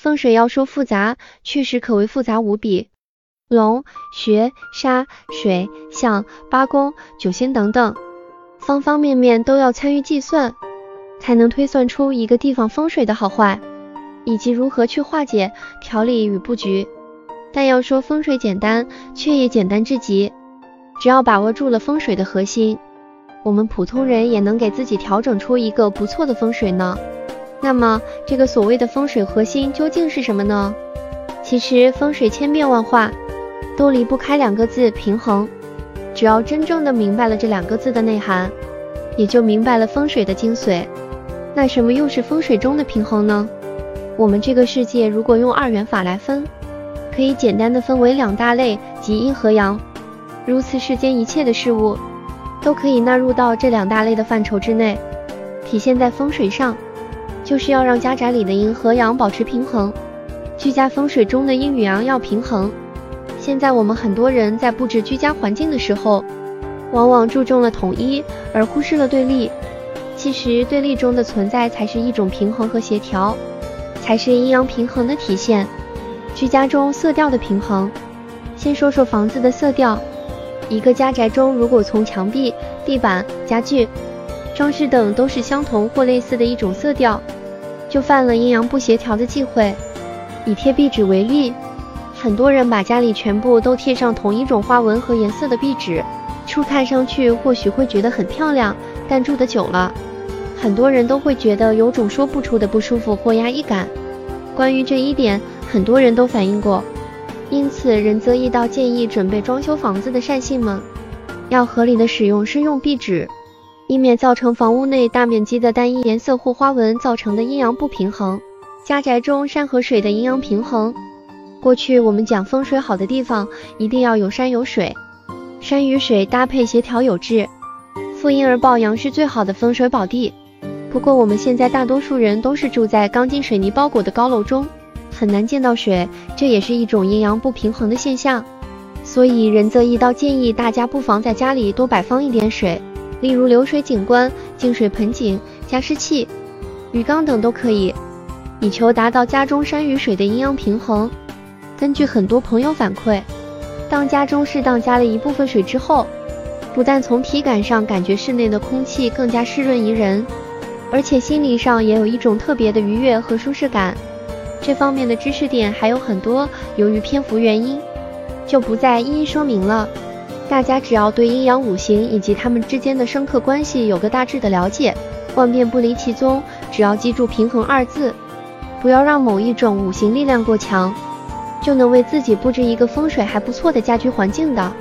风水要说复杂，确实可谓复杂无比。龙、穴、沙、水、象、八宫、九星等等，方方面面都要参与计算，才能推算出一个地方风水的好坏，以及如何去化解、调理与布局。但要说风水简单，却也简单至极。只要把握住了风水的核心，我们普通人也能给自己调整出一个不错的风水呢。那么，这个所谓的风水核心究竟是什么呢？其实风水千变万化，都离不开两个字：平衡。只要真正的明白了这两个字的内涵，也就明白了风水的精髓。那什么又是风水中的平衡呢？我们这个世界如果用二元法来分，可以简单的分为两大类，即阴和阳。如此，世间一切的事物都可以纳入到这两大类的范畴之内。体现在风水上。就是要让家宅里的阴和阳保持平衡，居家风水中的阴与阳要平衡。现在我们很多人在布置居家环境的时候，往往注重了统一，而忽视了对立。其实对立中的存在才是一种平衡和协调，才是阴阳平衡的体现。居家中色调的平衡，先说说房子的色调。一个家宅中，如果从墙壁、地板、家具。装饰等都是相同或类似的一种色调，就犯了阴阳不协调的忌讳。以贴壁纸为例，很多人把家里全部都贴上同一种花纹和颜色的壁纸，初看上去或许会觉得很漂亮，但住的久了，很多人都会觉得有种说不出的不舒服或压抑感。关于这一点，很多人都反映过。因此，仁泽义道建议准备装修房子的善信们，要合理的使用适用壁纸。以免造成房屋内大面积的单一颜色或花纹造成的阴阳不平衡。家宅中山和水的阴阳平衡。过去我们讲风水好的地方一定要有山有水，山与水搭配协调有致，负阴而抱阳是最好的风水宝地。不过我们现在大多数人都是住在钢筋水泥包裹的高楼中，很难见到水，这也是一种阴阳不平衡的现象。所以仁泽义道建议大家不妨在家里多摆放一点水。例如流水景观、净水盆景、加湿器、鱼缸等都可以，以求达到家中山与水的阴阳平衡。根据很多朋友反馈，当家中适当加了一部分水之后，不但从体感上感觉室内的空气更加湿润宜人，而且心理上也有一种特别的愉悦和舒适感。这方面的知识点还有很多，由于篇幅原因，就不再一一说明了。大家只要对阴阳五行以及它们之间的生克关系有个大致的了解，万变不离其宗。只要记住平衡二字，不要让某一种五行力量过强，就能为自己布置一个风水还不错的家居环境的。